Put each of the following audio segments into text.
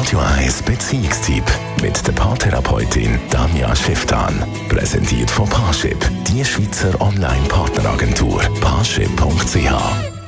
Radio 1 Beziehungstyp mit der Paartherapeutin Danja Schifftan. Präsentiert von Paarship, die Schweizer Online-Partneragentur. Paarship.ch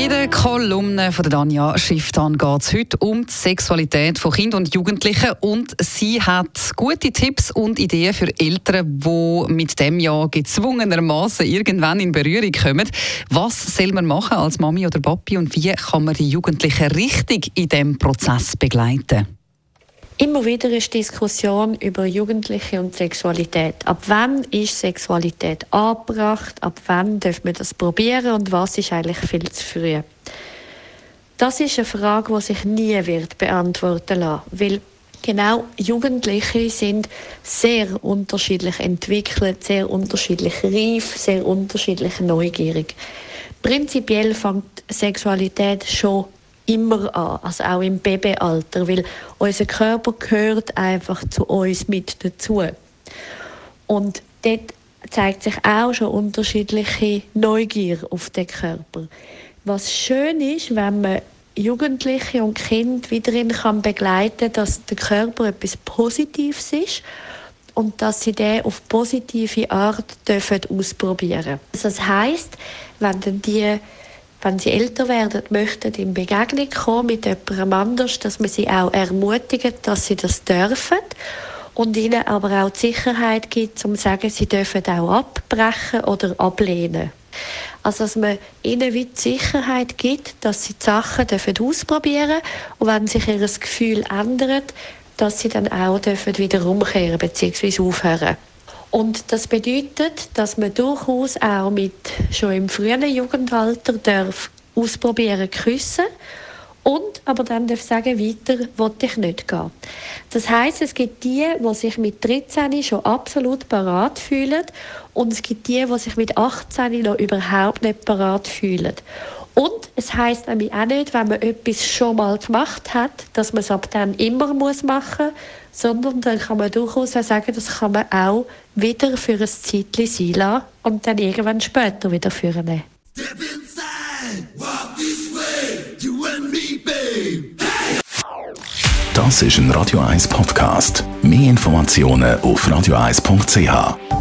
in der Kolumne von Danja Schifftan geht es heute um die Sexualität von Kindern und Jugendlichen und sie hat gute Tipps und Ideen für Eltern, die mit dem ja gezwungenermaßen irgendwann in Berührung kommen. Was soll man machen als Mami oder Papi und wie kann man die Jugendlichen richtig in diesem Prozess begleiten? Immer wieder ist Diskussion über Jugendliche und Sexualität. Ab wann ist Sexualität angebracht? Ab wann dürfen wir das probieren? Und was ist eigentlich viel zu früh? Das ist eine Frage, die sich nie wird beantworten lassen, weil genau Jugendliche sind sehr unterschiedlich entwickelt, sehr unterschiedlich reif, sehr unterschiedlich neugierig. Prinzipiell fängt Sexualität schon immer an, also auch im Babyalter, weil unser Körper gehört einfach zu uns mit dazu. Und dort zeigt sich auch schon unterschiedliche Neugier auf den Körper. Was schön ist, wenn man Jugendliche und Kinder wiederin kann begleiten, dass der Körper etwas Positives ist und dass sie den auf positive Art dürfen ausprobieren. Das heißt, wenn dann die wenn sie älter werden, möchten in Begegnung kommen mit jemandem anders, dass man sie auch ermutigt, dass sie das dürfen und ihnen aber auch die Sicherheit gibt, um zu sagen, sie dürfen auch abbrechen oder ablehnen. Also, dass man ihnen wie die Sicherheit gibt, dass sie die Sachen dürfen ausprobieren und wenn sich ihr Gefühl ändert, dass sie dann auch dürfen wieder umkehren bzw. aufhören. Und das bedeutet, dass man durchaus auch mit schon im frühen Jugendalter darf ausprobieren küssen und aber dann darf sagen, weiter wollte ich nicht gehen. Das heißt, es gibt die, die sich mit 13 schon absolut parat fühlen und es gibt die, die sich mit 18 noch überhaupt nicht parat fühlen. Und es heißt nämlich auch nicht, wenn man etwas schon mal gemacht hat, dass man es ab dann immer muss machen muss, sondern dann kann man durchaus auch sagen, das kann man auch wieder für ein Zeitchen sein lassen und dann irgendwann später wieder führen. Das ist ein Radio 1 Podcast. Mehr Informationen auf radio1.ch.